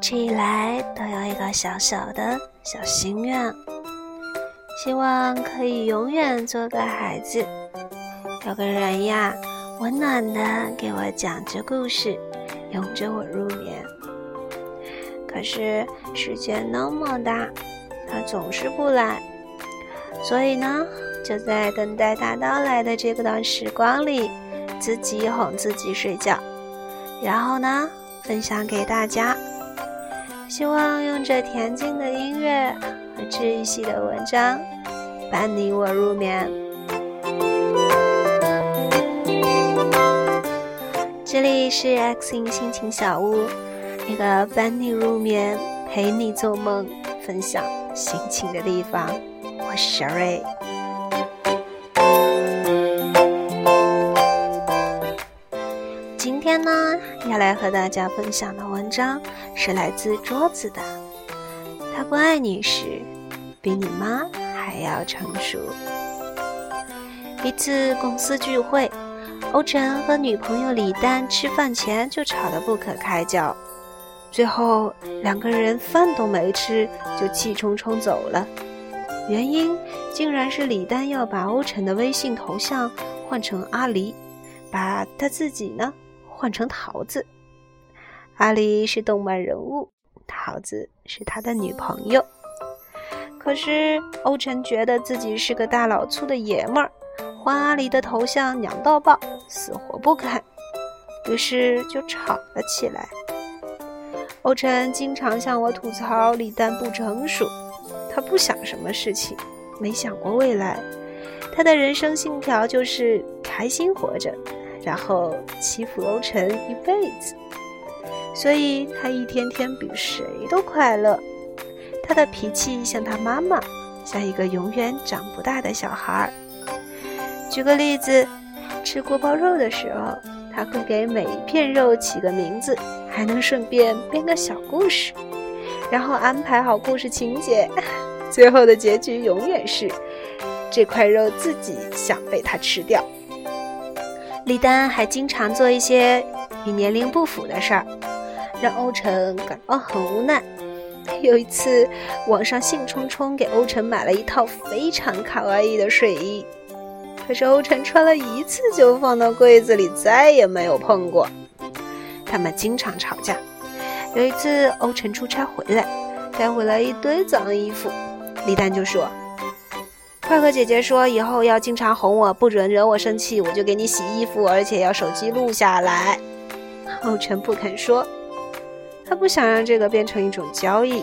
直以来都有一个小小的小心愿，希望可以永远做个孩子，有个人呀，温暖的给我讲着故事，拥着我入眠。可是世界那么大，他总是不来，所以呢，就在等待他到来的这段时光里，自己哄自己睡觉，然后呢，分享给大家。希望用这恬静的音乐和治愈系的文章，伴你我入眠。这里是 X 音心情小屋，一个伴你入眠、陪你做梦、分享心情的地方。我是 Sherry。呢，要来和大家分享的文章是来自桌子的。他不爱你时，比你妈还要成熟。一次公司聚会，欧辰和女朋友李丹吃饭前就吵得不可开交，最后两个人饭都没吃就气冲冲走了。原因竟然是李丹要把欧辰的微信头像换成阿狸，把他自己呢？换成桃子，阿狸是动漫人物，桃子是他的女朋友。可是欧辰觉得自己是个大老粗的爷们儿，换阿狸的头像娘到爆，死活不肯，于是就吵了起来。欧辰经常向我吐槽李诞不成熟，他不想什么事情，没想过未来，他的人生信条就是开心活着。然后欺负欧辰一辈子，所以他一天天比谁都快乐。他的脾气像他妈妈，像一个永远长不大的小孩儿。举个例子，吃锅包肉的时候，他会给每一片肉起个名字，还能顺便编个小故事，然后安排好故事情节，最后的结局永远是这块肉自己想被他吃掉。李丹还经常做一些与年龄不符的事儿，让欧辰感到很无奈。有一次，网上兴冲冲给欧辰买了一套非常卡哇伊的睡衣，可是欧辰穿了一次就放到柜子里，再也没有碰过。他们经常吵架。有一次，欧辰出差回来，带回来一堆脏衣服，李丹就说。快和姐姐说，以后要经常哄我，不准惹我生气，我就给你洗衣服，而且要手机录下来。欧辰不肯说，他不想让这个变成一种交易，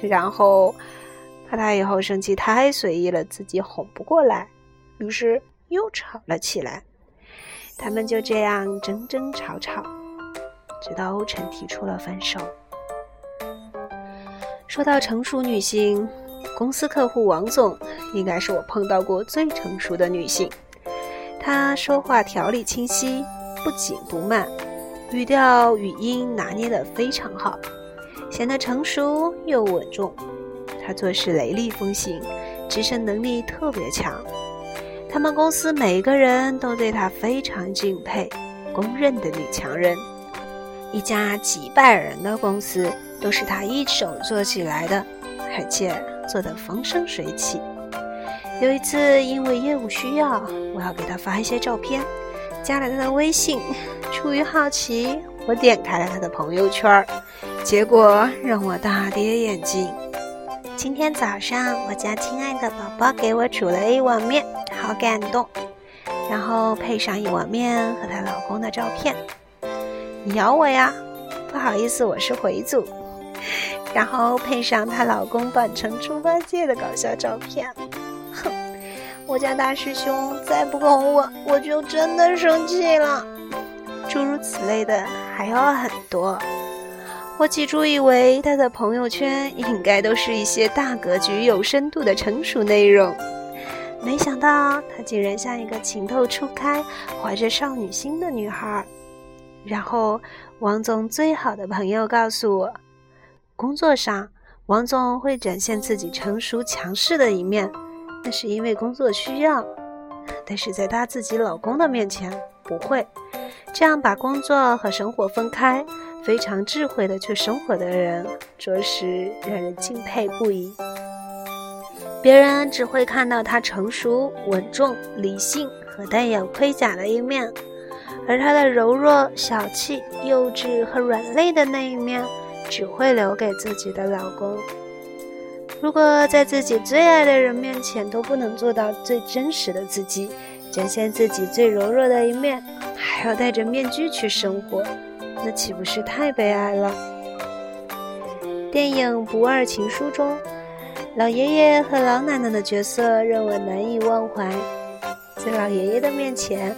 然后怕他以后生气太随意了，自己哄不过来，于是又吵了起来。他们就这样争争吵吵，直到欧辰提出了分手。说到成熟女性。公司客户王总应该是我碰到过最成熟的女性。她说话条理清晰，不紧不慢，语调语音拿捏得非常好，显得成熟又稳重。她做事雷厉风行，执行能力特别强。他们公司每个人都对她非常敬佩，公认的女强人。一家几百人的公司都是她一手做起来的，而且。做得风生水起。有一次，因为业务需要，我要给他发一些照片，加了他的微信。出于好奇，我点开了他的朋友圈，结果让我大跌眼镜。今天早上，我家亲爱的宝宝给我煮了一碗面，好感动。然后配上一碗面和她老公的照片。你咬我呀？不好意思，我是回族。然后配上她老公扮成猪八戒的搞笑照片，哼，我家大师兄再不哄我，我就真的生气了。诸如此类的还有很多。我起初以为他的朋友圈应该都是一些大格局、有深度的成熟内容，没想到他竟然像一个情窦初开、怀着少女心的女孩。然后，王总最好的朋友告诉我。工作上，王总会展现自己成熟强势的一面，那是因为工作需要；但是在她自己老公的面前不会，这样把工作和生活分开，非常智慧的去生活的人，着实让人敬佩不已。别人只会看到他成熟、稳重、理性和带有盔甲的一面，而他的柔弱、小气、幼稚和软肋的那一面，只会留给自己的老公。如果在自己最爱的人面前都不能做到最真实的自己，展现自己最柔弱的一面，还要戴着面具去生活，那岂不是太悲哀了？电影《不二情书》中，老爷爷和老奶奶的角色让我难以忘怀。在老爷爷的面前，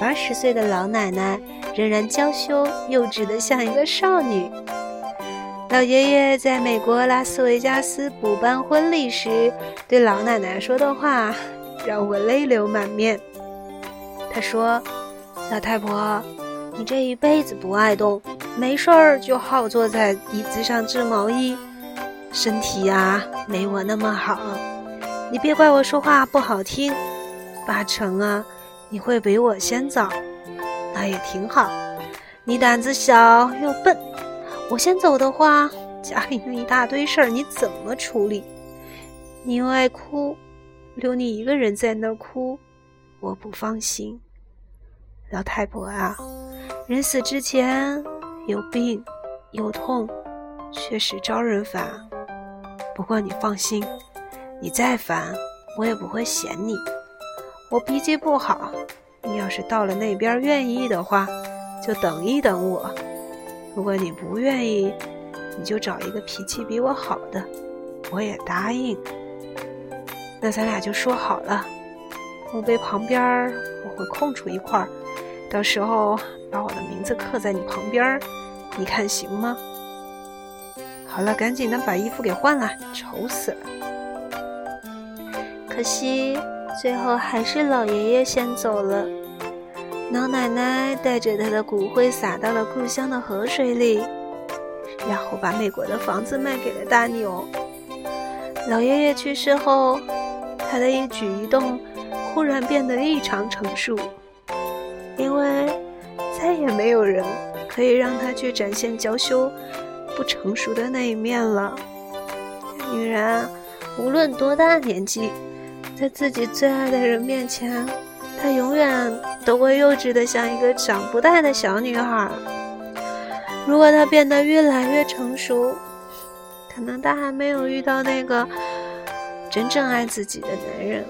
八十岁的老奶奶仍然娇羞幼稚的像一个少女。老爷爷在美国拉斯维加斯补办婚礼时，对老奶奶说的话让我泪流满面。他说：“老太婆，你这一辈子不爱动，没事儿就好坐在椅子上织毛衣，身体呀没我那么好。你别怪我说话不好听，八成啊你会比我先走，那也挺好。你胆子小又笨。”我先走的话，家里那一大堆事儿你怎么处理？你又爱哭，留你一个人在那儿哭，我不放心。老太婆啊，人死之前有病有痛，确实招人烦。不过你放心，你再烦我也不会嫌你。我脾气不好，你要是到了那边愿意的话，就等一等我。如果你不愿意，你就找一个脾气比我好的，我也答应。那咱俩就说好了，墓碑旁边我会空出一块，到时候把我的名字刻在你旁边，你看行吗？好了，赶紧的把衣服给换了，丑死了。可惜最后还是老爷爷先走了。老奶奶带着她的骨灰撒到了故乡的河水里，然后把美国的房子卖给了大牛。老爷爷去世后，他的一举一动忽然变得异常成熟，因为再也没有人可以让他去展现娇羞、不成熟的那一面了。女人无论多大年纪，在自己最爱的人面前。她永远都会幼稚的像一个长不大的小女孩。如果她变得越来越成熟，可能她还没有遇到那个真正爱自己的男人。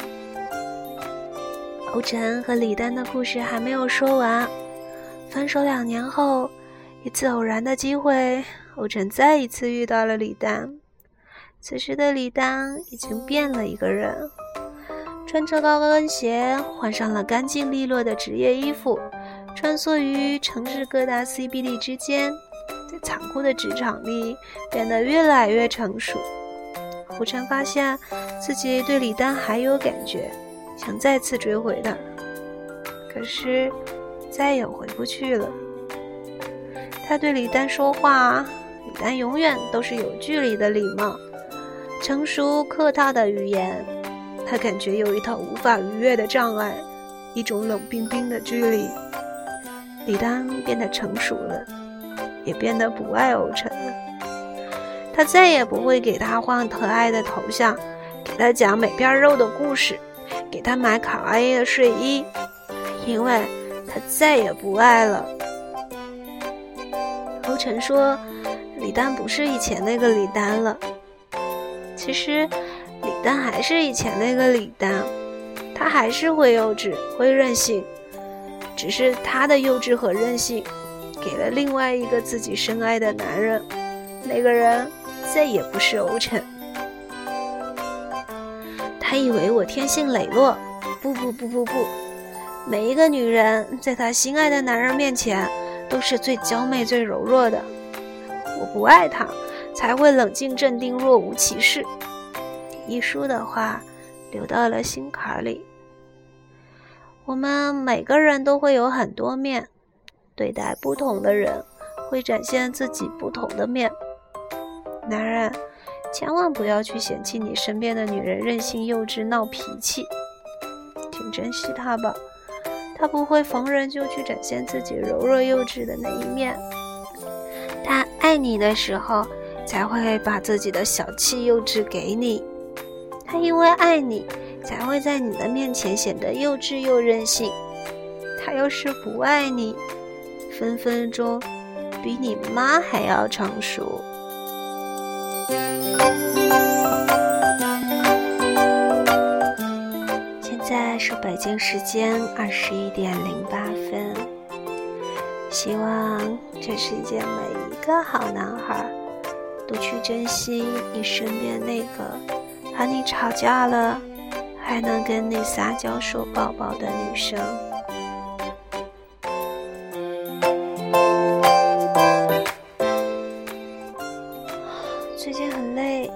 欧辰和李丹的故事还没有说完。分手两年后，一次偶然的机会，欧辰再一次遇到了李丹。此时的李丹已经变了一个人。穿着高跟鞋，换上了干净利落的职业衣服，穿梭于城市各大 CBD 之间，在残酷的职场里变得越来越成熟。胡晨发现自己对李丹还有感觉，想再次追回她，可是再也回不去了。他对李丹说话，李丹永远都是有距离的礼貌，成熟客套的语言。他感觉有一套无法逾越的障碍，一种冷冰冰的距离。李丹变得成熟了，也变得不爱欧辰了。他再也不会给他换可爱的头像，给他讲每片肉的故事，给他买卡哇伊的睡衣，因为他再也不爱了。欧辰说：“李丹不是以前那个李丹了。”其实。李丹还是以前那个李丹，他还是会幼稚、会任性，只是他的幼稚和任性，给了另外一个自己深爱的男人，那个人再也不是欧辰。他以为我天性磊落，不不不不不，每一个女人在她心爱的男人面前都是最娇媚、最柔弱的。我不爱他，才会冷静镇定、若无其事。一书的话流到了心坎里。我们每个人都会有很多面，对待不同的人，会展现自己不同的面。男人千万不要去嫌弃你身边的女人任性幼稚、闹脾气，请珍惜她吧。她不会逢人就去展现自己柔弱幼稚的那一面。她爱你的时候，才会把自己的小气幼稚给你。他因为爱你，才会在你的面前显得幼稚又任性。他要是不爱你，分分钟比你妈还要成熟。现在是北京时间二十一点零八分。希望这世界每一个好男孩都去珍惜你身边那个和你吵架了还能跟你撒娇说抱抱的女生。最近很累，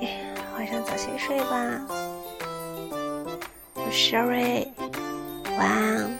晚上早些睡吧。我 sorry，晚安。